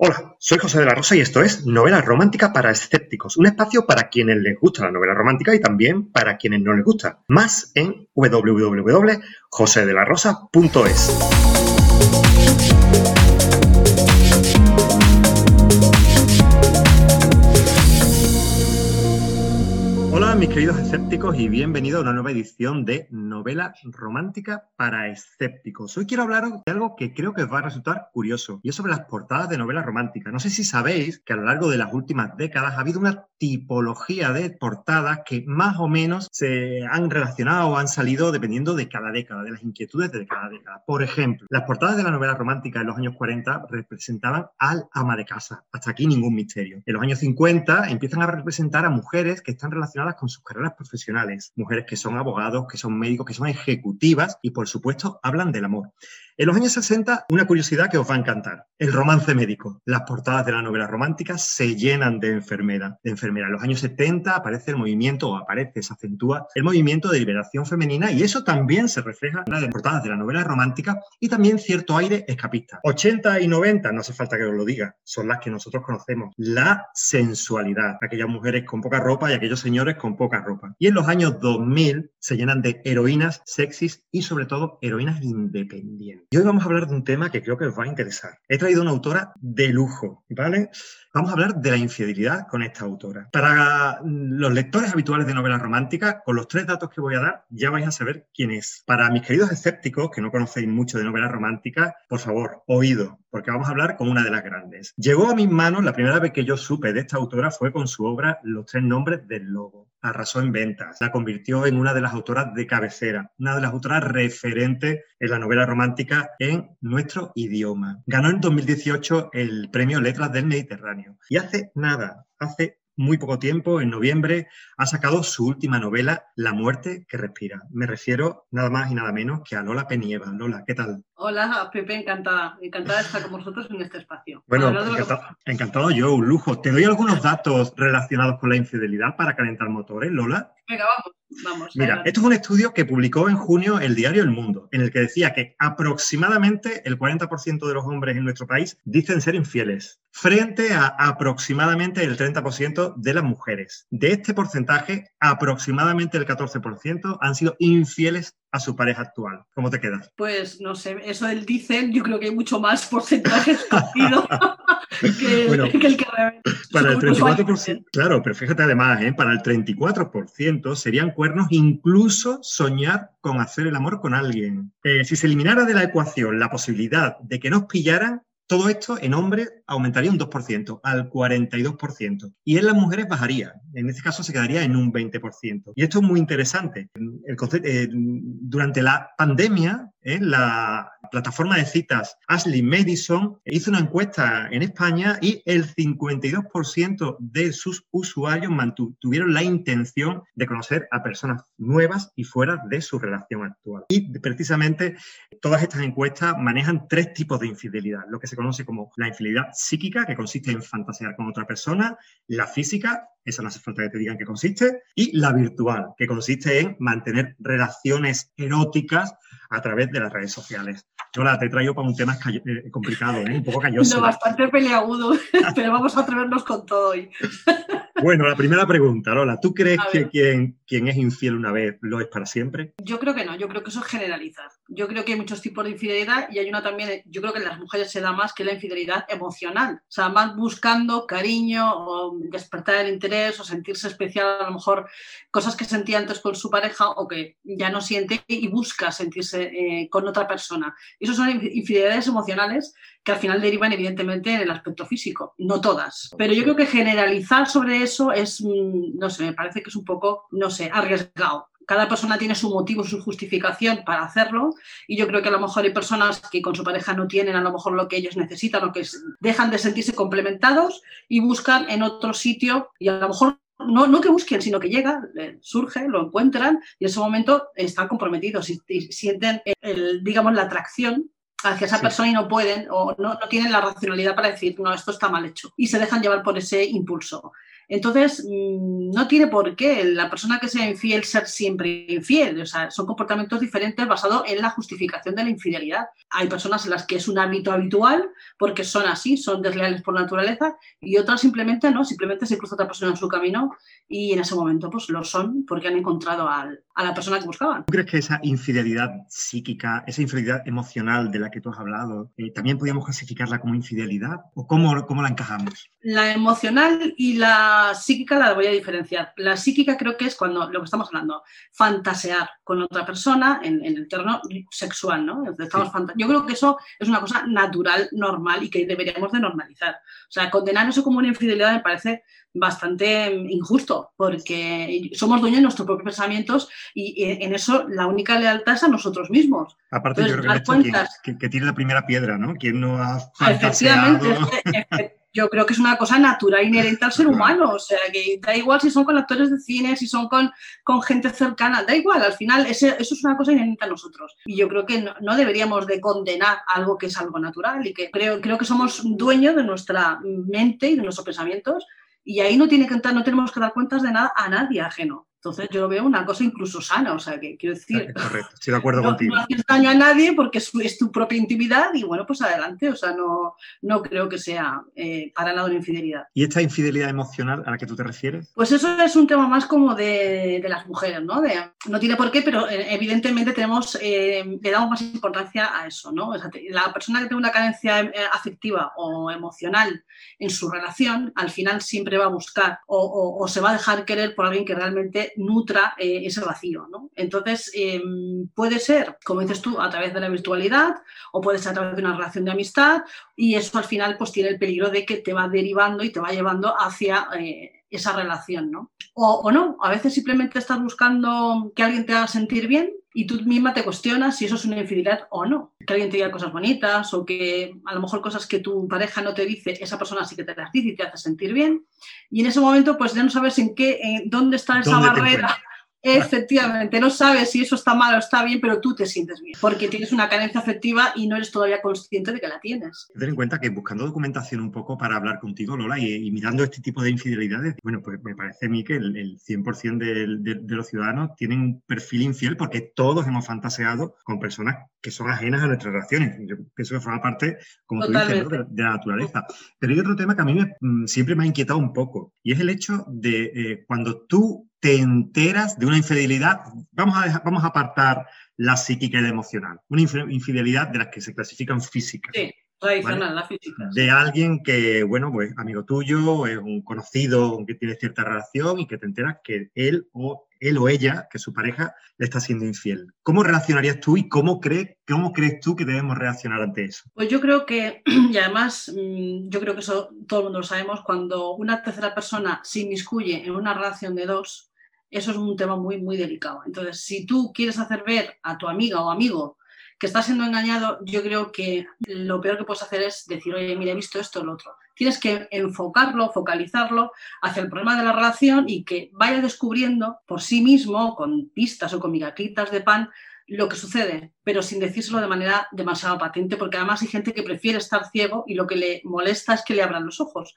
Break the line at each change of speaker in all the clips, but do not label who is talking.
Hola, soy José de la Rosa y esto es Novela Romántica para Escépticos, un espacio para quienes les gusta la novela romántica y también para quienes no les gusta. Más en www.josedelarosa.es. queridos escépticos y bienvenidos a una nueva edición de Novela Romántica para Escépticos. Hoy quiero hablaros de algo que creo que os va a resultar curioso y es sobre las portadas de novela romántica. No sé si sabéis que a lo largo de las últimas décadas ha habido una tipología de portadas que más o menos se han relacionado o han salido dependiendo de cada década, de las inquietudes de cada década. Por ejemplo, las portadas de la novela romántica en los años 40 representaban al ama de casa. Hasta aquí ningún misterio. En los años 50 empiezan a representar a mujeres que están relacionadas con sus carreras profesionales, mujeres que son abogados, que son médicos, que son ejecutivas y por supuesto hablan del amor. En los años 60, una curiosidad que os va a encantar, el romance médico. Las portadas de la novela romántica se llenan de enfermera. De enfermera. En los años 70 aparece el movimiento, o aparece, se acentúa el movimiento de liberación femenina y eso también se refleja en las portadas de la novela romántica y también cierto aire escapista. 80 y 90, no hace falta que os lo diga, son las que nosotros conocemos. La sensualidad, aquellas mujeres con poca ropa y aquellos señores con poca ropa. Y en los años 2000 se llenan de heroínas sexys y sobre todo heroínas independientes. Y hoy vamos a hablar de un tema que creo que os va a interesar. He traído una autora de lujo, ¿vale? Vamos a hablar de la infidelidad con esta autora. Para los lectores habituales de novelas románticas, con los tres datos que voy a dar, ya vais a saber quién es. Para mis queridos escépticos, que no conocéis mucho de novelas románticas, por favor, oído, porque vamos a hablar con una de las grandes. Llegó a mis manos, la primera vez que yo supe de esta autora fue con su obra Los tres nombres del lobo. Arrasó en ventas, la convirtió en una de las autoras de cabecera, una de las autoras referentes en la novela romántica en nuestro idioma. Ganó en 2018 el premio Letras del Mediterráneo. Y hace nada, hace muy poco tiempo, en noviembre, ha sacado su última novela, La muerte que respira. Me refiero nada más y nada menos que a Lola Penieva. Lola, ¿qué tal?
Hola, Pepe, encantada. Encantada de estar con vosotros en este espacio.
Bueno, encantado, yo, un lujo. Te doy algunos datos relacionados con la infidelidad para calentar motores, Lola.
Venga, vamos. Vamos,
Mira, esto es un estudio que publicó en junio el diario El Mundo, en el que decía que aproximadamente el 40% de los hombres en nuestro país dicen ser infieles, frente a aproximadamente el 30% de las mujeres. De este porcentaje, aproximadamente el 14% han sido infieles a su pareja actual. ¿Cómo te quedas?
Pues no sé, eso del dicen, yo creo que hay mucho más porcentaje escondido que, el que
Para el 34%, claro, pero fíjate además, ¿eh? para el 34% serían cuernos incluso soñar con hacer el amor con alguien. Eh, si se eliminara de la ecuación la posibilidad de que nos pillaran, todo esto en hombres aumentaría un 2%, al 42%. Y en las mujeres bajaría. En este caso se quedaría en un 20%. Y esto es muy interesante. Eh, durante la pandemia, ¿eh? la plataforma de citas Ashley Madison hizo una encuesta en España y el 52% de sus usuarios tuvieron la intención de conocer a personas nuevas y fuera de su relación actual. Y precisamente todas estas encuestas manejan tres tipos de infidelidad, lo que se conoce como la infidelidad psíquica, que consiste en fantasear con otra persona, la física, esa no hace falta que te digan qué consiste, y la virtual, que consiste en mantener relaciones eróticas a través de las redes sociales. Yo la te traigo para un tema eh, complicado, ¿eh? un poco calloso.
No, bastante peleagudo, pero vamos a atrevernos con todo hoy.
Bueno, la primera pregunta, Lola, ¿tú crees que quien, quien, es infiel una vez lo es para siempre?
Yo creo que no, yo creo que eso es generalizar. Yo creo que hay muchos tipos de infidelidad y hay una también, yo creo que en las mujeres se da más que la infidelidad emocional. O sea, más buscando cariño o despertar el interés o sentirse especial, a lo mejor cosas que sentía antes con su pareja o que ya no siente y busca sentirse eh, con otra persona. Y eso son infidelidades emocionales que al final derivan evidentemente en el aspecto físico, no todas. Pero yo creo que generalizar sobre eso es, mm, no sé, me parece que es un poco, no sé, arriesgado. Cada persona tiene su motivo, su justificación para hacerlo y yo creo que a lo mejor hay personas que con su pareja no tienen a lo mejor lo que ellos necesitan o que dejan de sentirse complementados y buscan en otro sitio y a lo mejor no, no, que busquen, sino que llega, surge, lo encuentran y en ese momento están comprometidos y, sienten, el, digamos, la atracción hacia esa persona y no pueden o no, no, tienen la racionalidad para decir, no, esto está mal hecho. Y se dejan llevar por ese impulso. Entonces, mm, no tiene por qué la persona que sea infiel ser siempre infiel. O sea, son comportamientos diferentes basados en la justificación de la infidelidad. Hay personas en las que es un hábito habitual porque son así, son desleales por naturaleza, y otras simplemente no, simplemente se cruza otra persona en su camino y en ese momento pues lo son porque han encontrado a la persona que buscaban.
¿Tú crees que esa infidelidad psíquica, esa infidelidad emocional de la que tú has hablado, eh, también podríamos clasificarla como infidelidad? ¿O cómo, cómo la encajamos?
La emocional y la psíquica la voy a diferenciar. La psíquica creo que es cuando lo que estamos hablando, fantasear con otra persona en, el terreno sexual, ¿no? Yo creo que eso es una cosa natural, normal y que deberíamos de normalizar. O sea, condenar eso como una infidelidad me parece bastante injusto, porque somos dueños de nuestros propios pensamientos y en eso la única lealtad es a nosotros mismos.
Aparte, yo creo que, que, tiene la primera piedra, ¿no? Quien no ha
Efectivamente, yo creo que es una cosa natural, inherente al ser humano. O sea, que da igual si son con actores de cine, si son con, con gente cercana, da igual. Al final, eso es una cosa inherente a nosotros. Y yo creo que no, deberíamos de condenar algo que es algo natural y que creo, creo que somos dueños de nuestra mente y de nuestros pensamientos y ahí no, tiene que, no tenemos que dar cuentas de nada a nadie ajeno. Entonces yo lo veo una cosa incluso sana, o sea, que quiero decir...
Correcto, estoy de acuerdo contigo.
No haces daño a nadie porque es, tu propia intimidad y bueno, pues adelante, o sea, no, no creo que sea eh, para nada una infidelidad.
¿Y esta infidelidad emocional a la que tú te refieres?
Pues eso es un tema más como de, de las mujeres, ¿no? De, no tiene por qué, pero eh, evidentemente tenemos, eh, le damos más importancia a eso, ¿no? O sea, la persona que tiene una carencia eh, afectiva o emocional en su relación, al final siempre va a buscar o, o se va a dejar querer por alguien que realmente nutra eh, ese vacío. ¿no? Entonces, em, puede ser, como dices tú, a través de la virtualidad o puede ser a través de una relación de amistad y eso al final pues tiene el peligro de que te va derivando y te va llevando hacia... Eh, esa relación, ¿no? O, o, no, a veces simplemente estás buscando que alguien te haga sentir bien y tú misma te cuestionas si eso es una infidelidad o no. Que alguien te diga cosas bonitas o que a lo mejor cosas que tu pareja no te dice, esa persona sí que te las dice y te hace sentir bien. Y en ese momento, pues ya no sabes en qué, en dónde está esa barrera Efectivamente, no sabes si eso está mal o está bien, pero tú te sientes bien, porque tienes una carencia afectiva y no eres todavía consciente de que la tienes.
Ten en cuenta que buscando documentación un poco para hablar contigo, Lola, y, mirando este tipo de infidelidades, bueno, pues me parece a mí que el, 100% de, los ciudadanos tienen un perfil infiel porque todos hemos fantaseado con personas que son ajenas a nuestras relaciones. Yo pienso que forma parte, como tú dices, de, la naturaleza. Pero hay otro tema que a mí mm, siempre me ha inquietado un poco, y es el hecho de eh, cuando tú te enteras de una infidelidad, vamos a, vamos a apartar la psíquica y la emocional, una infidelidad de las que se clasifican físicas.
Sí, tradicional, la física.
De alguien que, bueno, pues amigo tuyo, es un conocido con que tienes cierta relación y que te enteras que él o él o ella, que su pareja, le está siendo infiel. ¿Cómo reaccionarías tú y cómo, crees, cómo crees tú que debemos reaccionar ante eso?
Pues yo creo que, y además, mm, yo creo que eso todo el mundo lo sabemos, cuando una tercera persona se inmiscuye en una relación de dos, eso es un tema muy, muy delicado. Entonces, si tú quieres hacer ver a tu amiga o amigo que está siendo engañado, yo creo que lo peor que puedes hacer es decir, oye, mira, he visto esto o lo otro. Tienes que enfocarlo, focalizarlo hacia el problema de la relación y que vaya descubriendo por sí mismo, con pistas o con migajitas de pan, lo que sucede, pero sin decírselo de manera demasiado patente, porque además hay gente que prefiere estar ciego y lo que le molesta es que le abran los ojos.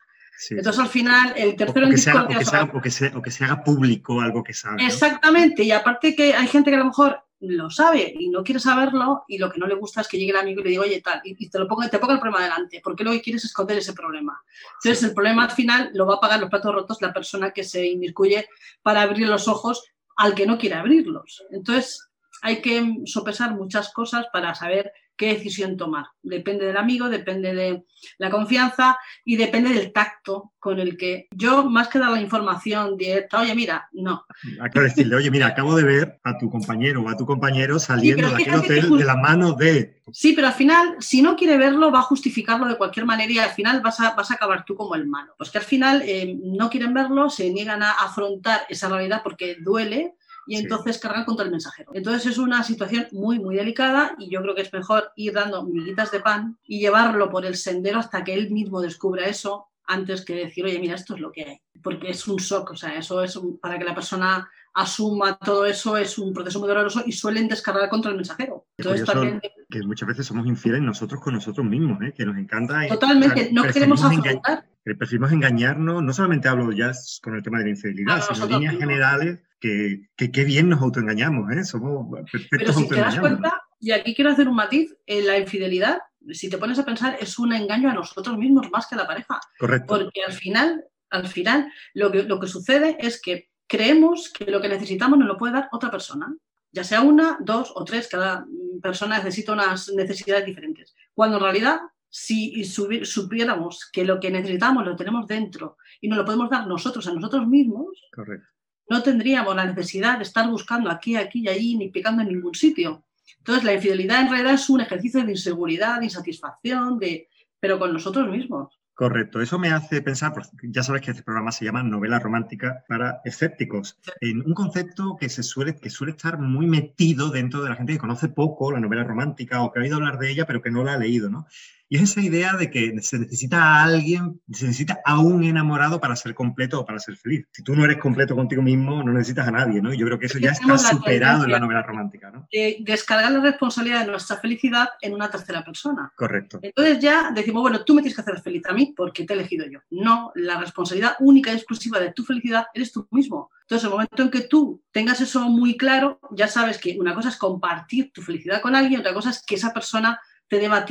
Entonces, al final, el tercero
en discordia... O que, se, haga público algo que sabe.
Exactamente, y aparte que hay gente que a lo mejor lo sabe y no quiere saberlo y lo que no le gusta es que llegue el amigo y le diga, oye, tal, y, te lo ponga, te el problema delante, porque lo que quieres es esconder ese problema. Entonces, el problema al final lo va a pagar los platos rotos la persona que se inmiscuye para abrir los ojos al que no quiere abrirlos. Entonces, hay que sopesar muchas cosas para saber qué decisión tomar. Depende del amigo, depende de la confianza y depende del tacto con el que yo, más que dar la información directa, oye, mira, no.
Acabo de decirle, oye, mira, acabo de ver a tu compañero o a tu compañero saliendo de aquel hotel de la mano de...
Sí, pero al final, si no quiere verlo, va a justificarlo de cualquier manera y al final vas a, vas a acabar tú como el malo. Pues que al final eh, no quieren verlo, se niegan a afrontar esa realidad porque duele y entonces cargan contra el mensajero. Entonces es una situación muy, muy delicada y yo creo que es mejor ir dando miguitas de pan y llevarlo por el sendero hasta que él mismo descubra eso antes que decir, oye, mira, esto es lo que hay. Porque es un shock, o sea, eso es para que la persona asuma todo eso es un proceso muy doloroso y suelen descargar contra el mensajero.
Entonces, también... que muchas veces somos infieles nosotros con nosotros mismos, ¿eh? que nos encanta.
Totalmente, no queremos afrontar.
Preferimos engañarnos, no solamente hablo ya con el tema de la infidelidad, sino en líneas generales, que, qué bien nos autoengañamos, ¿eh? Somos perfectos
Pero si te das cuenta, y aquí quiero hacer un matiz, en la infidelidad, si te pones a pensar, es un engaño a nosotros mismos más que a la pareja.
Correcto.
Porque al final, al final, lo que, lo que sucede es que creemos que lo que necesitamos nos lo puede dar otra persona ya sea una, dos o tres, cada persona necesita unas necesidades diferentes. Cuando en realidad, si supiéramos que lo que necesitamos lo tenemos dentro y nos lo podemos dar nosotros a nosotros mismos, no tendríamos la necesidad de estar buscando aquí, aquí y allí, ni picando en ningún sitio. Entonces, la infidelidad en realidad es un ejercicio de inseguridad, de insatisfacción, de, pero con nosotros mismos.
Correcto, eso me hace pensar, ya sabes que este programa se llama novela romántica para escépticos, en un concepto que, se suele, que suele estar muy metido dentro de la gente que conoce poco la novela romántica o que ha oído hablar de ella pero que no la ha leído, ¿no? Y es esa idea de que se necesita a alguien, se necesita a un enamorado para ser completo o para ser feliz. Si tú no eres completo contigo mismo, no necesitas a nadie, ¿no? yo creo que eso ya está superado en la novela romántica, ¿no?
descargar la responsabilidad de nuestra felicidad en una tercera persona.
Correcto.
Entonces ya decimos, bueno, tú me tienes que hacer feliz a mí porque te he elegido yo. No, la responsabilidad única y exclusiva de tu felicidad eres tú mismo. Entonces, el momento en que tú tengas eso muy claro, ya sabes que una cosa es compartir tu felicidad con alguien, otra cosa es que esa persona te deba a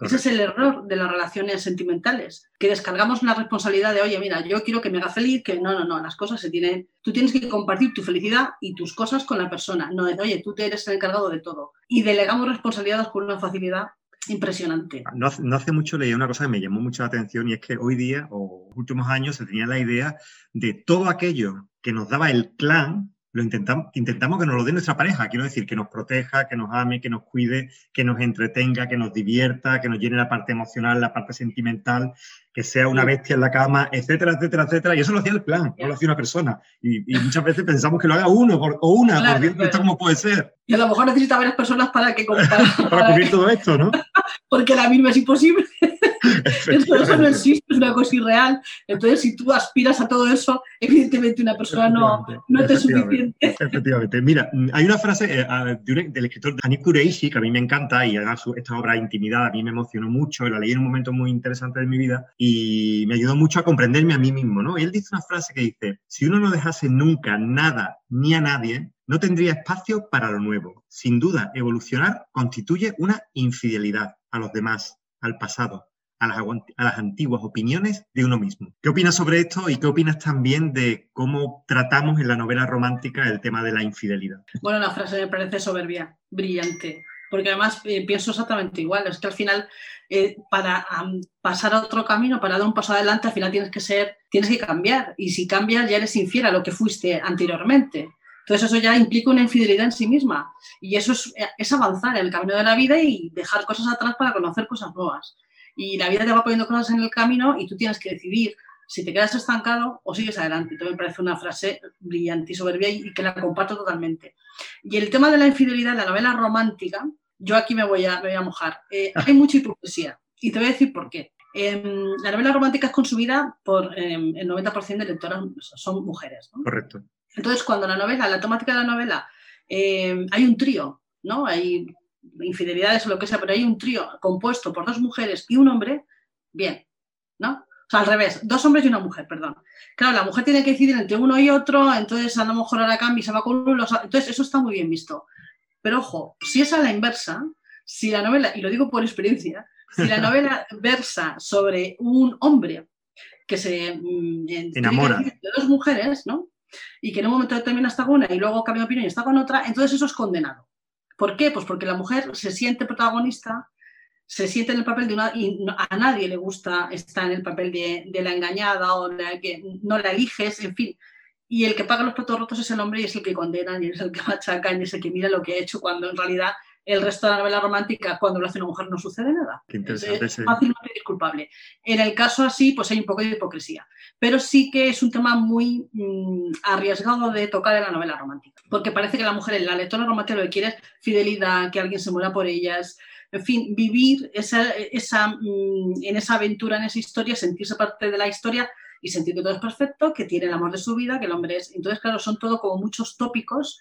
Ese es el error de las relaciones sentimentales, que descargamos una responsabilidad de, oye, mira, yo quiero que me haga feliz, que no, no, no, las cosas se tienen, tú tienes que compartir tu felicidad y tus cosas con la persona, no es, oye, tú te eres el encargado de todo. Y delegamos responsabilidades con una facilidad impresionante.
No, no, hace mucho leí una cosa que me llamó mucho la atención y es que hoy día, o últimos años, se tenía la idea de todo aquello que nos daba el clan, lo intentamos, intentamos que nos lo dé nuestra pareja, quiero decir, que nos proteja, que nos ame, que nos cuide, que nos entretenga, que nos divierta, que nos llene la parte emocional, la parte sentimental, que sea una bestia en la cama, etcétera, etcétera, etcétera. Y eso lo hacía el plan, no lo hacía una persona. Y, muchas veces pensamos que lo haga uno o una, por Dios, cómo puede ser.
Y a lo mejor necesita varias personas para que
para, para cubrir todo esto, ¿no?
Porque la misma es imposible. eso no existe, es una cosa irreal. Entonces, si tú aspiras a todo eso, evidentemente una persona no, no te es suficiente.
Efectivamente. Mira, hay una frase eh, del escritor Dani Kureishi que a mí me encanta y además esta obra Intimidad a mí me emocionó mucho, la leí en un momento muy interesante de mi vida y me ayudó mucho a comprenderme a mí mismo, ¿no? Y él dice una frase que dice, si uno no dejase nunca nada ni a nadie, no tendría espacio para lo nuevo. Sin duda, evolucionar constituye una infidelidad a los demás, al pasado, a las, antiguas opiniones de uno mismo. ¿Qué opinas sobre esto y qué opinas también de cómo tratamos en la novela romántica el tema de la infidelidad?
Bueno, la frase me parece soberbia, brillante, porque además eh, pienso exactamente igual, es que al final eh, para pasar a otro camino, para dar un paso adelante, al final tienes que ser, tienes que cambiar y si cambias ya eres infiel a lo que fuiste anteriormente. Entonces eso ya implica una infidelidad en sí misma y eso es, es avanzar en el camino de la vida y dejar cosas atrás para conocer cosas nuevas y la vida te va poniendo cosas en el camino y tú tienes que decidir si te quedas estancado o sigues adelante. Entonces me parece una frase brillante y soberbia y, que la comparto totalmente. Y el tema de la infidelidad, la novela romántica, yo aquí me voy a, a mojar. Eh, hay mucha hipocresía y te voy a decir por qué. Em, la novela romántica es consumida por em, el 90% de lectoras son mujeres.
Correcto.
Entonces, cuando la novela, la temática de la novela, em, hay un trío, ¿no? Hay infidelidades o lo que sea, pero hay un trío compuesto por dos mujeres y un hombre, bien, ¿no? O sea, al revés, dos hombres y una mujer, perdón. Claro, la mujer tiene que decidir entre uno y otro, entonces a lo mejor ahora cambia y se va con uno. Entonces, eso está muy bien visto. Pero ojo, si es a la inversa, si la novela, y lo digo por experiencia, si la novela versa sobre un hombre que se
mm, enamora
de dos mujeres, ¿no? Y que en un momento determinado está con una y luego cambia de opinión y está con otra, entonces eso es condenado. ¿Por qué? Pues porque la mujer se siente protagonista, se siente en el papel de una... y a nadie le gusta estar en el papel de, la engañada o de la que no la eliges, en fin. Y el que paga los platos rotos es el hombre y es el que condena y es el que machaca y es el que mira lo que ha hecho cuando en realidad el resto de la novela romántica, cuando lo hace una mujer, no sucede nada.
Qué interesante.
Es, fácilmente disculpable. En el caso así, pues hay un poco de hipocresía. Pero sí que es un tema muy mm, arriesgado de tocar en la novela romántica. Porque parece que la mujer en la lectora romántica lo que quiere es fidelidad, que alguien se muera por ellas. En fin, vivir esa, esa, mm, en esa aventura, en esa historia, sentirse parte de la historia y sentir que todo es perfecto, que tiene el amor de su vida, que el hombre es. Entonces, claro, son todo como muchos tópicos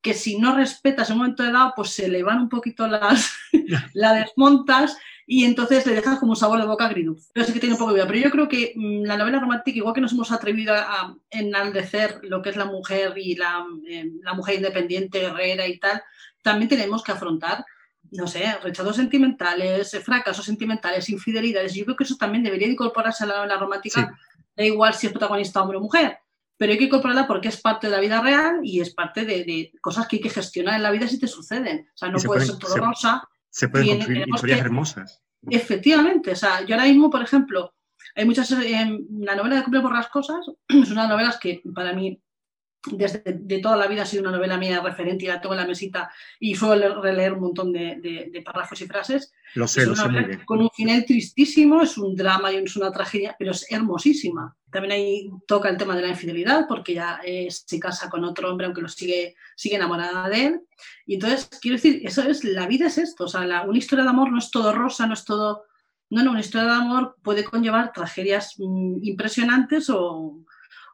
que si no respetas en un momento dado, pues se le van un poquito las, la desmontas y entonces le dejas como un sabor de boca agridulce. Pero sí que tiene un poco de vida. Pero yo creo que mm, la novela romántica, igual que nos hemos atrevido a, enaldecer lo que es la mujer y la, eh, la mujer independiente, guerrera y tal, también tenemos que afrontar no sé, rechazos sentimentales, fracasos sentimentales, infidelidades. Yo creo que eso también debería incorporarse a la novela romántica, da igual si es protagonista hombre o mujer, pero hay que incorporarla porque es parte de la vida real y es parte de, cosas que hay que gestionar en la vida si te suceden. O sea, no puede ser todo rosa.
Se pueden construir historias hermosas.
Efectivamente, o sea, yo ahora mismo, por ejemplo, hay muchas, en la novela de Cumple por las Cosas, es una de las novelas que para mí desde de toda la vida ha sido una novela mía referente y la tengo en la mesita y suelo releer un montón de, de, párrafos y frases.
Lo sé, lo sé
Con un final tristísimo, es un drama y es una tragedia, pero es hermosísima. También ahí toca el tema de la infidelidad, porque ya se casa con otro hombre, aunque lo sigue, sigue enamorada de él. Y entonces, quiero decir, eso es, la vida es esto, o sea, la, una historia de amor no es todo rosa, no es todo... No, no, una historia de amor puede conllevar tragedias mm, impresionantes o,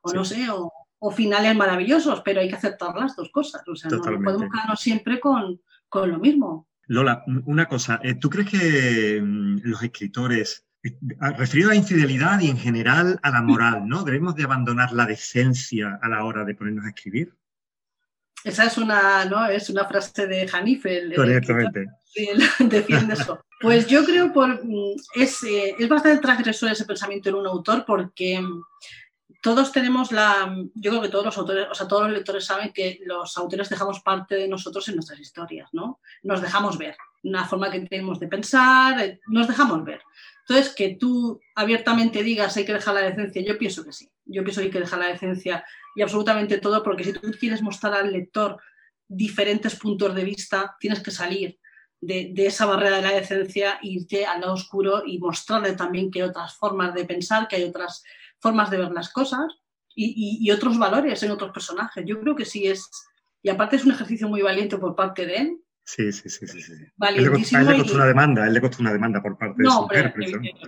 o no sé, o, o finales maravillosos, pero hay que aceptar las dos cosas. O sea, no podemos quedarnos siempre con, lo mismo.
Lola, una cosa, eh, ¿tú crees que mm, los escritores, eh, referido a la infidelidad y en general a la moral, ¿no? Debemos de abandonar la decencia a la hora de ponernos a escribir?
Esa es una, ¿no? es una frase de Hanife.
Correctamente.
defiende eso. Pues yo creo por mm, es, eh, es bastante transgresor ese pensamiento en un autor porque todos tenemos la, yo creo que todos los autores, o sea, todos los lectores saben que los autores dejamos parte de nosotros en nuestras historias, ¿no? Nos dejamos ver, una forma que tenemos de pensar, eh, nos dejamos ver. Entonces, que tú abiertamente digas hay que dejar la decencia, yo pienso que sí, yo pienso que hay que dejar la decencia y absolutamente todo, porque si tú quieres mostrar al lector diferentes puntos de vista, tienes que salir de, de, esa barrera de la decencia, irte al lado oscuro y mostrarle también que hay otras formas de pensar, que hay otras formas de ver las cosas y, otros valores en otros personajes. Yo creo que sí es, y aparte es un ejercicio muy valiente por parte de él.
Sí, sí, sí, sí. sí. Valientísimo. Él le, costó, una demanda, él le costó una demanda por parte de su hombre,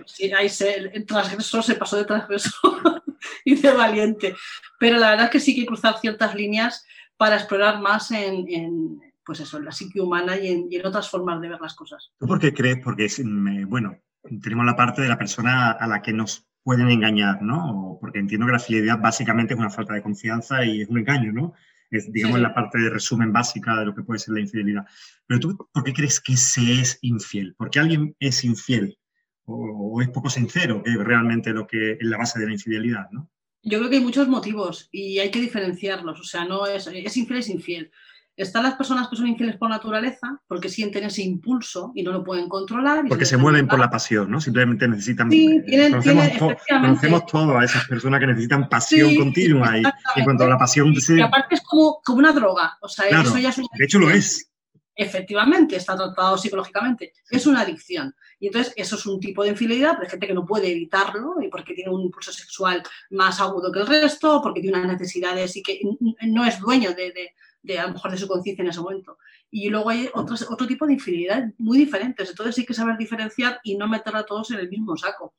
sí, ahí se, el transgresor se pasó de transgresor y de valiente. Pero la verdad es que sí que cruzar ciertas líneas para explorar más en, pues eso, en la psique humana y en, y en, otras formas de ver las cosas.
¿Tú por qué crees? Porque, mm, bueno, tenemos la parte de la persona a la que nos pueden engañar, ¿no? Porque entiendo que la fidelidad básicamente es una falta de confianza y es un engaño, ¿no? Es, digamos, la parte de resumen básica de lo que puede ser la infidelidad. Pero tú, ¿por qué crees que se es infiel? ¿Por qué alguien es infiel? O, es poco sincero, que es realmente lo que es la base de la infidelidad, ¿no?
Yo creo que hay muchos motivos y hay que diferenciarlos. O sea, no es, es infiel, es infiel. Están las personas que son infieles por naturaleza porque sienten ese impulso y no lo pueden controlar.
Porque se, mueven por la pasión, ¿no? Simplemente necesitan... Sí, eh, tienen, conocemos, conocemos todo a esas personas que necesitan pasión continua y, en cuanto a la pasión...
Y aparte es como, como una droga. O sea, eso ya es
de hecho lo es.
Efectivamente, está tratado psicológicamente. Es una adicción. Y entonces eso es un tipo de infidelidad, pero hay gente que no puede evitarlo y porque tiene un impulso sexual más agudo que el resto, porque tiene unas necesidades y que no es dueño de de a lo mejor de su conciencia en ese momento. Y luego hay otros, otro tipo de infidelidad muy diferentes. Entonces hay que saber diferenciar y no meter a todos en el mismo saco.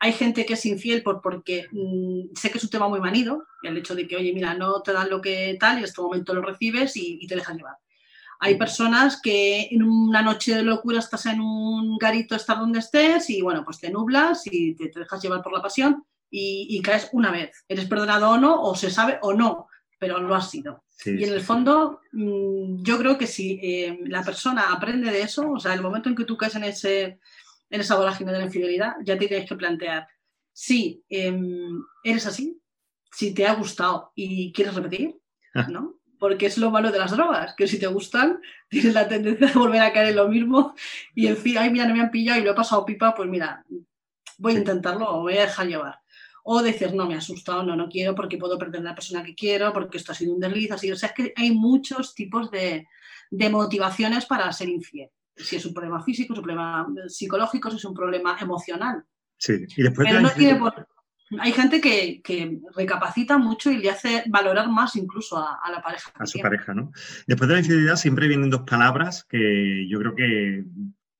Hay gente que es infiel por, porque mm, sé que es un tema muy manido, el hecho de que, oye, mira, no te dan lo que tal y en este momento lo recibes y, te dejan llevar. Hay personas que en una noche de locura estás en un garito, estás donde estés y bueno, pues te nublas y te, dejas llevar por la pasión y, y, caes una vez. Eres perdonado o no, o se sabe o no, pero lo has sido. Y en el fondo, mm, yo creo que si eh, la persona aprende de eso, o sea, el momento en que tú caes en, ese, en esa vorágine de la infidelidad, ya te tienes que plantear si em, eres así, si te ha gustado y quieres repetir, ah. ¿no? Porque es lo malo de las drogas, que si te gustan, tienes la tendencia de volver a caer en lo mismo y en fin, ay, mira, no me han pillado y lo he pasado pipa, pues mira, voy a intentarlo o voy a dejar llevar o decir, no, me ha asustado, no, no quiero porque puedo perder a la persona que quiero, porque esto ha sido un desliz, así. O sea, es que hay muchos tipos de, motivaciones para ser infiel. Si es un problema físico, es un problema psicológico, si es un problema emocional.
Sí, y después
Pero no tiene Hay gente que, recapacita mucho y le hace valorar más incluso a, la pareja.
A su pareja, ¿no? Después de la infidelidad siempre vienen dos palabras que yo creo que,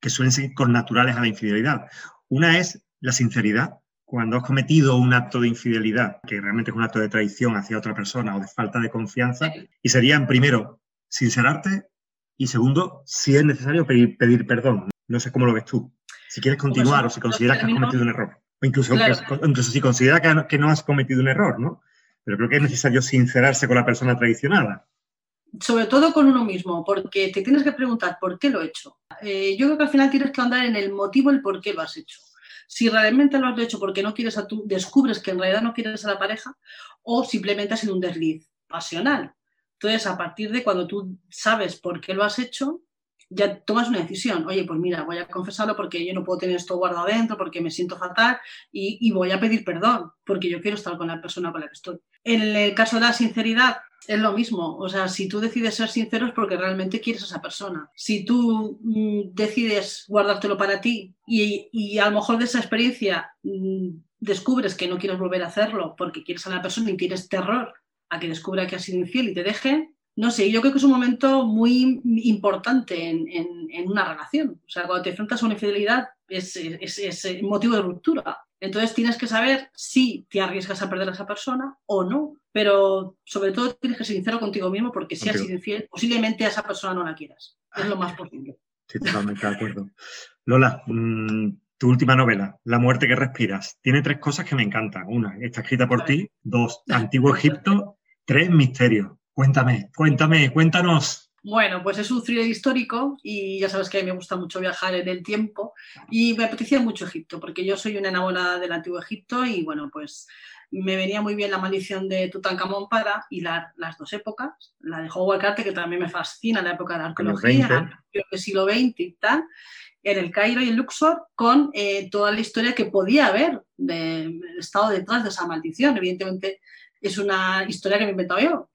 que suelen ser connaturales a la infidelidad. Una es la sinceridad, cuando has cometido un acto de infidelidad, que realmente es un acto de traición hacia otra persona o de falta de confianza, y serían, primero, sincerarte y segundo, si es necesario pedir, pedir perdón. No sé cómo lo ves tú. Si quieres continuar o si consideras que has cometido un error. O incluso, incluso si consideras que, que no has cometido un error, ¿no? Pero creo que es necesario sincerarse con la persona traicionada
sobre todo con uno mismo, porque te tienes que preguntar por qué lo he hecho. Eh, yo creo que al final tienes que andar en el motivo, el por qué lo has hecho. Si realmente lo has hecho porque no quieres a tu, descubres que en realidad no quieres a la pareja, o simplemente ha sido un desliz pasional. Entonces, a partir de cuando tú sabes por qué lo has hecho, ya tomas una decisión. Oye, pues mira, voy a confesarlo porque yo no puedo tener esto guardado adentro, porque me siento fatal y, voy a pedir perdón, porque yo quiero estar con la persona con la que estoy. En el caso de la sinceridad, es lo mismo, o sea, si tú decides ser sincero es porque realmente quieres a esa persona. Si tú mm, decides guardártelo para ti y, a lo mejor de esa experiencia mm, descubres que no quieres volver a hacerlo porque quieres a la persona y tienes terror a que descubra que has sido infiel y te deje, no sé, yo creo que es un momento muy importante en, una relación. O sea, cuando te enfrentas a una infidelidad es, es, es motivo de ruptura. Entonces tienes que saber si te arriesgas a perder a esa persona o no. Pero sobre todo tienes que ser sincero contigo mismo porque si has sido infiel, posiblemente a esa persona no la quieras. Es lo más posible.
Sí, totalmente de acuerdo. Lola, mm, tu última novela, La muerte que respiras, tiene tres cosas que me encantan. Una, está escrita por ti. Dos, Antiguo Egipto. Tres, Misterio. Cuéntame, cuéntame, cuéntanos.
Bueno, pues es un thriller histórico y ya sabes que a mí me gusta mucho viajar en el tiempo y me apetecía mucho Egipto porque yo soy una enamorada del antiguo Egipto y bueno, pues me venía muy bien la maldición de Tutankamón para hilar las dos épocas, la de Howard Carter que también me fascina, la época de la arqueología, el siglo XX y tal, en el Cairo y en Luxor con eh, toda la historia que podía haber del estado detrás de esa maldición. Evidentemente es una historia que me he inventado yo,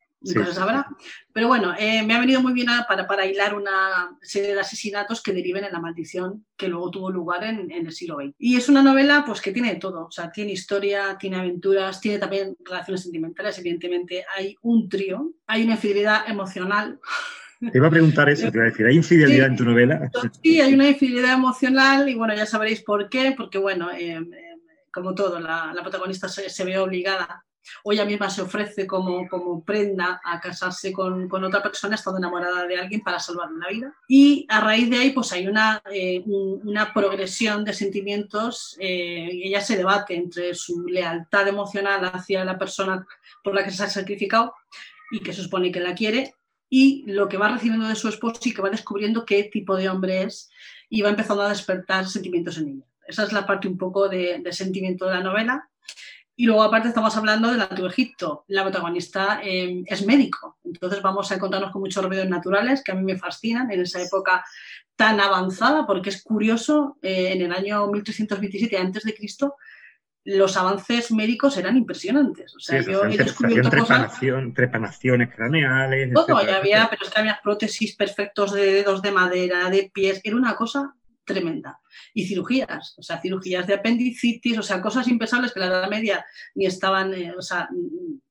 pero bueno, eh, me ha venido muy bien para, para hilar una serie de asesinatos que deriven en la maldición que luego tuvo lugar en, el siglo XX. Y es una novela pues que tiene todo, o sea, tiene historia, tiene aventuras, tiene también relaciones sentimentales, evidentemente hay un trío, hay una infidelidad emocional.
Te iba a preguntar eso, te iba a decir, ¿hay infidelidad en tu novela?
Sí, hay una infidelidad emocional y bueno, ya sabréis por qué, porque bueno, eh, eh, como todo, la, protagonista se, ve obligada o ella misma se ofrece como, como prenda a casarse con, con, otra persona estando enamorada de alguien para salvarle la vida. Y a raíz de ahí pues hay una, eh, una progresión de sentimientos, eh, ella se debate entre su lealtad emocional hacia la persona por la que se ha sacrificado y que se supone que la quiere, y lo que va recibiendo de su esposo y que va descubriendo qué tipo de hombre es y va empezando a despertar sentimientos en ella. Esa es la parte un poco de, de sentimiento de la novela. Y luego aparte estamos hablando del Antiguo Egipto. La protagonista eh, es médico, entonces vamos a encontrarnos con muchos remedios naturales que a mí me fascinan en esa época tan avanzada, porque es curioso, eh, en el año 1327 a.C., los avances médicos eran impresionantes. O sea, yo he
descubierto trepanaciones craneales.
Todo, ya había, pero es que había prótesis perfectos de dedos de madera, de pies, era una cosa tremenda. Y cirugías, o sea, cirugías de apendicitis, o sea, cosas impensables que la Edad Media ni estaban, eh, o sea,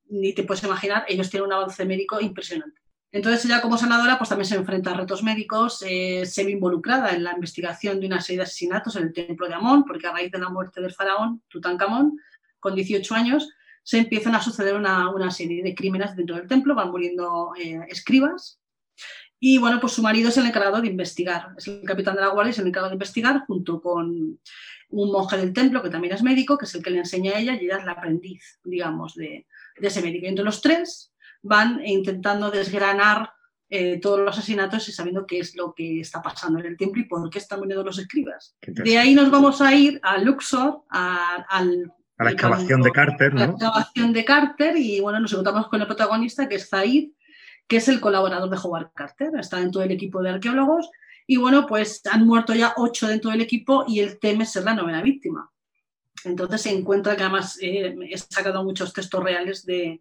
ni te puedes imaginar, ellos tienen un avance médico impresionante. Entonces ella como sanadora pues también se enfrenta a retos médicos, eh, se ve involucrada en la investigación de una serie de asesinatos en el templo de Amón, porque a raíz de la muerte del faraón Tutankamón, con 18 años, se empiezan a suceder una, una serie de crímenes dentro del templo, van muriendo eh, escribas y bueno, pues su marido es el encargado de investigar, es el capitán de la guardia, es el encargado de investigar junto con un monje del templo que también es médico, que es el que le enseña a ella y ella es la aprendiz, digamos, de, ese médico. Y entre los tres van intentando desgranar eh, todos los asesinatos y sabiendo qué es lo que está pasando en el templo y por qué están muriendo los escribas. De ahí nos vamos a ir a Luxor, a, al
a la excavación de Carter, ¿no?
La excavación de Carter y bueno, nos encontramos con el protagonista que es Zaid, que es el colaborador de Howard Carter, está dentro del equipo de arqueólogos y bueno, pues han muerto ya ocho dentro del equipo y él teme ser la novena víctima. Entonces se encuentra que además eh, he sacado muchos textos reales de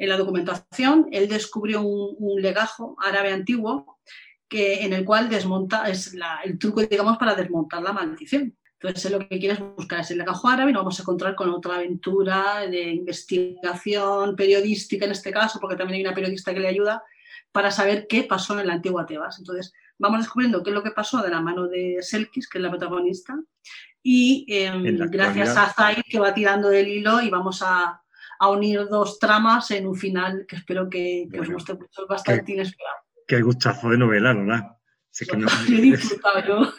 en la documentación. Él descubrió un, legajo árabe antiguo que, en el cual desmonta, es el truco, digamos, para desmontar la maldición. Entonces, lo que quieres buscar es el legajo árabe y nos vamos a encontrar con otra aventura de investigación periodística en este caso, porque también hay una periodista que le ayuda para saber qué pasó en la antigua Tebas. Entonces, vamos descubriendo qué es lo que pasó de la mano de Selkis, que es la protagonista, y em, gracias a Zay que va tirando del hilo y vamos a, unir dos tramas en un final que espero que, os guste mucho, bastante inesperado.
Qué gustazo de novela, ¿verdad?
he disfrutado yo.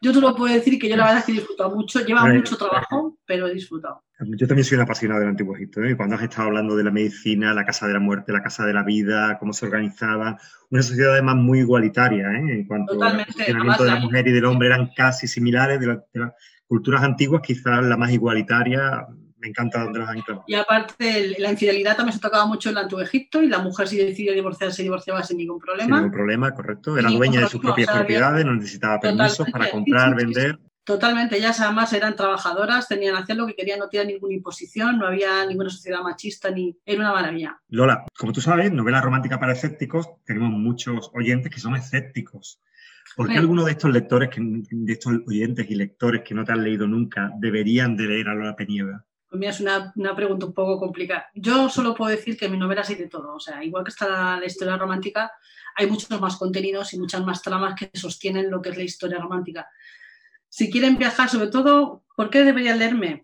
Yo te lo puedo decir que yo la verdad es que he disfrutado mucho. Lleva mucho trabajo, pero he disfrutado.
Yo también soy un apasionado del Antiguo Egipto. ¿eh? Cuando has estado hablando de la medicina, la casa de la muerte, la casa de la vida, cómo se organizaba, una sociedad además muy igualitaria ¿eh? en cuanto al funcionamiento de la mujer y del hombre eran casi similares de, de las culturas antiguas, quizás la más igualitaria me encanta donde las
Y aparte, la infidelidad también se tocaba mucho en el Antiguo Egipto y la mujer si decidía divorciarse, se divorciaba sin ningún problema.
Sin ningún problema, correcto. Era dueña de sus propias propiedades, no necesitaba permisos para comprar, vender.
Totalmente, ellas además eran trabajadoras, tenían que hacer lo que querían, no tenían ninguna imposición, no había ninguna sociedad machista, ni era una maravilla.
Lola, como tú sabes, novela romántica para escépticos, tenemos muchos oyentes que son escépticos. ¿Por qué algunos de estos lectores, de estos oyentes y lectores que no te han leído nunca, deberían de leer a Lola Penieva?
Pues mira, es una, pregunta un poco complicada. Yo solo puedo decir que en mi novela hay de todo. O sea, igual que está la, historia romántica, hay muchos más contenidos y muchas más tramas que sostienen lo que es la historia romántica. Si quieren viajar, sobre todo, ¿por qué deberían leerme?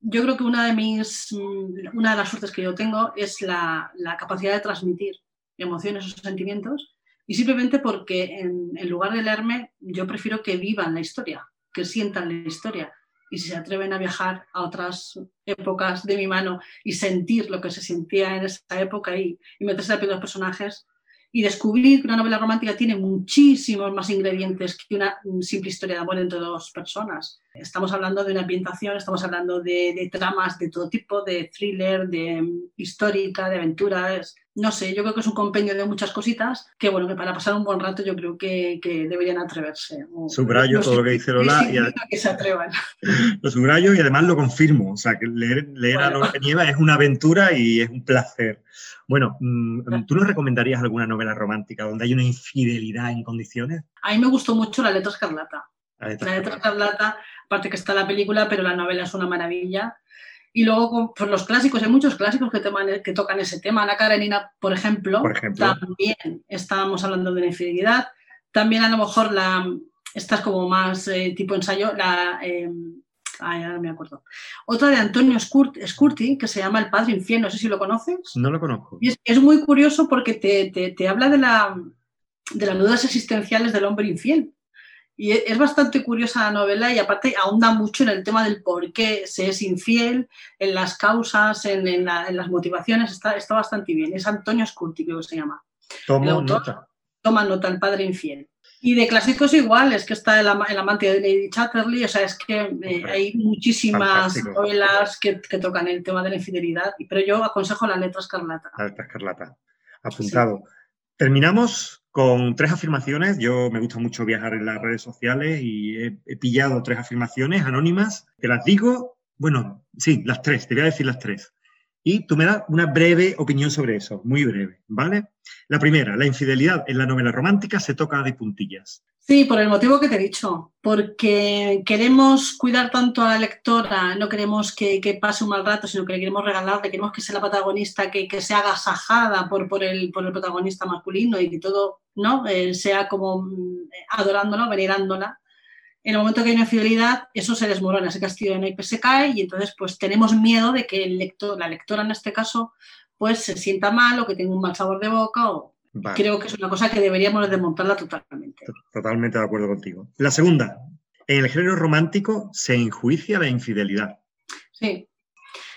yo creo que una de mis, mm, una de las suertes que yo tengo es la, capacidad de transmitir emociones o sentimientos y simplemente porque en, lugar de leerme, yo prefiero que vivan la historia, que sientan la historia y si se atreven a viajar a otras épocas de mi mano y sentir lo que se sentía en esa época y, y meterse a de los personajes y descubrir que una novela romántica tiene muchísimos más ingredientes que una simple historia de amor entre dos personas. Estamos hablando de una ambientación, estamos hablando de, de tramas de todo tipo, de thriller, de histórica, de aventuras, no sé, yo creo que es un compendio de muchas cositas que, bueno, que para pasar un buen rato yo creo que, deberían atreverse.
Subrayo todo lo que dice Lola.
Y que se atrevan.
Lo subrayo y además lo confirmo. O sea, que leer, a Lola Nieva es una aventura y es un placer. Bueno, mm, ¿tú nos recomendarías alguna novela romántica donde hay una infidelidad en condiciones?
A mí me gustó mucho La letra escarlata. La letra, escarlata, aparte que está la película, pero la novela es una maravilla. Y luego, por los clásicos, hay muchos clásicos que, que tocan ese tema. Ana Karenina, por ejemplo, también estábamos hablando de la infidelidad. También a lo mejor la, esta es como más eh, tipo ensayo, la... Eh, ay, ahora me acuerdo. Otra de Antonio Scurti, que se llama El Padre Infiel, no sé si lo conoces.
No lo conozco.
Y es, muy curioso porque te, te, te habla de, la, de las dudas existenciales del hombre infiel. Y e, es bastante curiosa la novela y aparte ahonda mucho en el tema del por qué se es infiel, en las causas, en, las motivaciones, está, está, bastante bien. Es Antonio Scurti, creo que se llama.
Toma nota.
Toma nota, el padre infiel. Y de clásicos igual, es que está el, amante de Lady Chatterley, o sea, es que eh, hay muchísimas novelas que, tocan el tema de la infidelidad, pero yo aconsejo la letra escarlata.
La letra escarlata. Apuntado. Terminamos con tres afirmaciones. Yo me gusta mucho viajar en las redes sociales y he, pillado tres afirmaciones anónimas. Te las digo, bueno, sí, las tres, te voy a decir las tres. Y tú me das una breve opinión sobre eso, muy breve, ¿vale? La primera, la infidelidad en la novela romántica se toca de puntillas.
Sí, por el motivo que te he dicho, porque queremos cuidar tanto a la lectora, no queremos que, pase un mal rato, sino que le queremos regalarle, queremos que sea la protagonista, que, que sea agasajada por, por, el, por el protagonista masculino y que todo ¿no? Eh, sea como mm, adorándola, venerándola. En el momento que hay una infidelidad, eso se desmorona, ese castillo de naipes se cae y entonces pues tenemos miedo de que el lector, la lectora en este caso, pues se sienta mal o que tenga un mal sabor de boca o, Creo que es una cosa que deberíamos desmontarla totalmente.
Totalmente de acuerdo contigo. La segunda, en el género romántico se enjuicia la infidelidad.
Sí,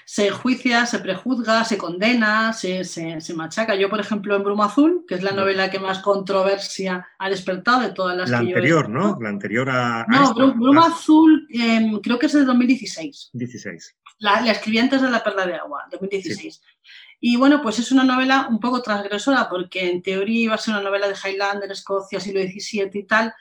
se enjuicia, se prejuzga, se condena, se, machaca. Yo, por ejemplo, en Bruma Azul, que es la novela que más controversia ha despertado de todas las
la
que
anterior, ¿no? La anterior a...
No, Bruma Azul em, creo que es de 2016.
16.
La, la escribí antes de La Perla de Agua, 2016. Y bueno, pues es una novela un poco transgresora porque en teoría iba a ser una novela de Highlander, Escocia, siglo XVII y tal,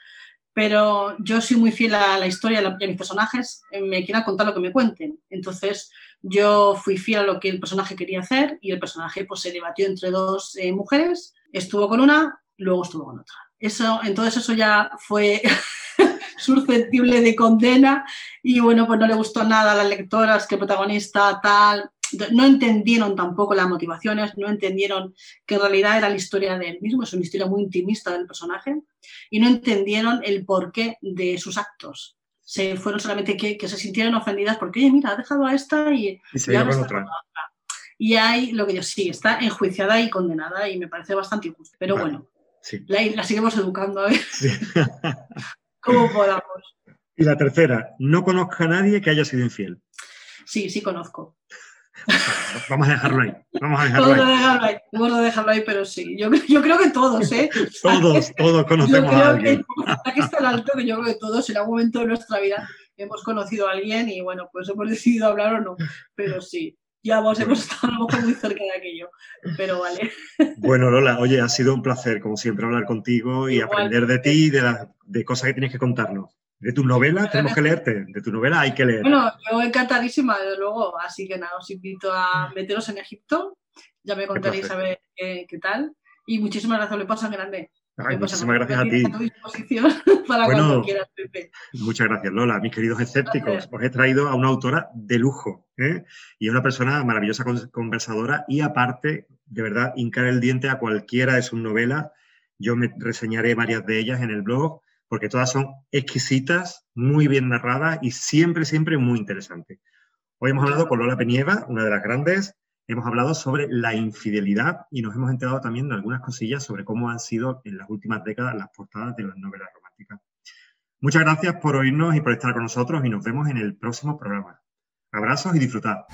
pero yo soy muy fiel a la historia de mis personajes, eh, me quiero contar lo que me cuenten. Entonces yo fui fiel a lo que el personaje quería hacer y el personaje pues se debatió entre dos eh, mujeres, estuvo con una, luego estuvo con otra. Eso, entonces eso ya fue susceptible de condena y bueno, pues no le gustó nada a las lectoras que el protagonista tal no entendieron tampoco las motivaciones, no entendieron que en realidad era la historia de él mismo, es una historia muy intimista del personaje, y no entendieron el porqué de sus actos. Se fueron solamente que, se sintieron ofendidas porque, oye, mira, ha dejado a esta y,
y se con otra.
Y hay lo que yo sí, está enjuiciada y condenada y me parece bastante injusto. Pero bueno. la, seguimos educando a ver cómo podamos.
Y la tercera, no conozca a nadie que haya sido infiel.
Sí, sí conozco.
Vamos a dejarlo ahí. Vamos a dejarlo ahí.
Vamos a dejarlo ahí, pero sí. Yo, yo creo que todos, ¿eh?
todos, todos conocemos a alguien.
Que, que está alto, que yo creo que todos en algún momento de nuestra vida hemos conocido a alguien y bueno, pues hemos decidido hablar o no. Pero sí, ya vos hemos estado a lo mejor muy cerca de aquello, pero vale.
Bueno, Lola, oye, ha sido un placer, como siempre, hablar contigo y aprender de ti y de, las de cosas que tienes que contarnos. De tu novela tenemos que leerte, de tu novela hay que leer.
Bueno, yo encantadísima, desde luego, así que nada, os invito a meteros en Egipto, ya me contaréis a ver qué, tal. Y muchísimas gracias, le pasa grande.
muchísimas gracias a ti.
A tu disposición para cuando quieras, Pepe.
Muchas gracias, Lola. Mis queridos escépticos, os he traído a una autora de lujo ¿eh? y a una persona maravillosa conversadora y aparte, de verdad, hincar el diente a cualquiera de sus novelas. Yo me reseñaré varias de ellas en el blog porque todas son exquisitas, muy bien narradas y siempre, siempre muy interesantes. Hoy hemos hablado con Lola Penieva, una de las grandes, hemos hablado sobre la infidelidad y nos hemos enterado también de algunas cosillas sobre cómo han sido en las últimas décadas las portadas de las novelas románticas. Muchas gracias por oírnos y por estar con nosotros y nos vemos en el próximo programa. Abrazos y disfrutad.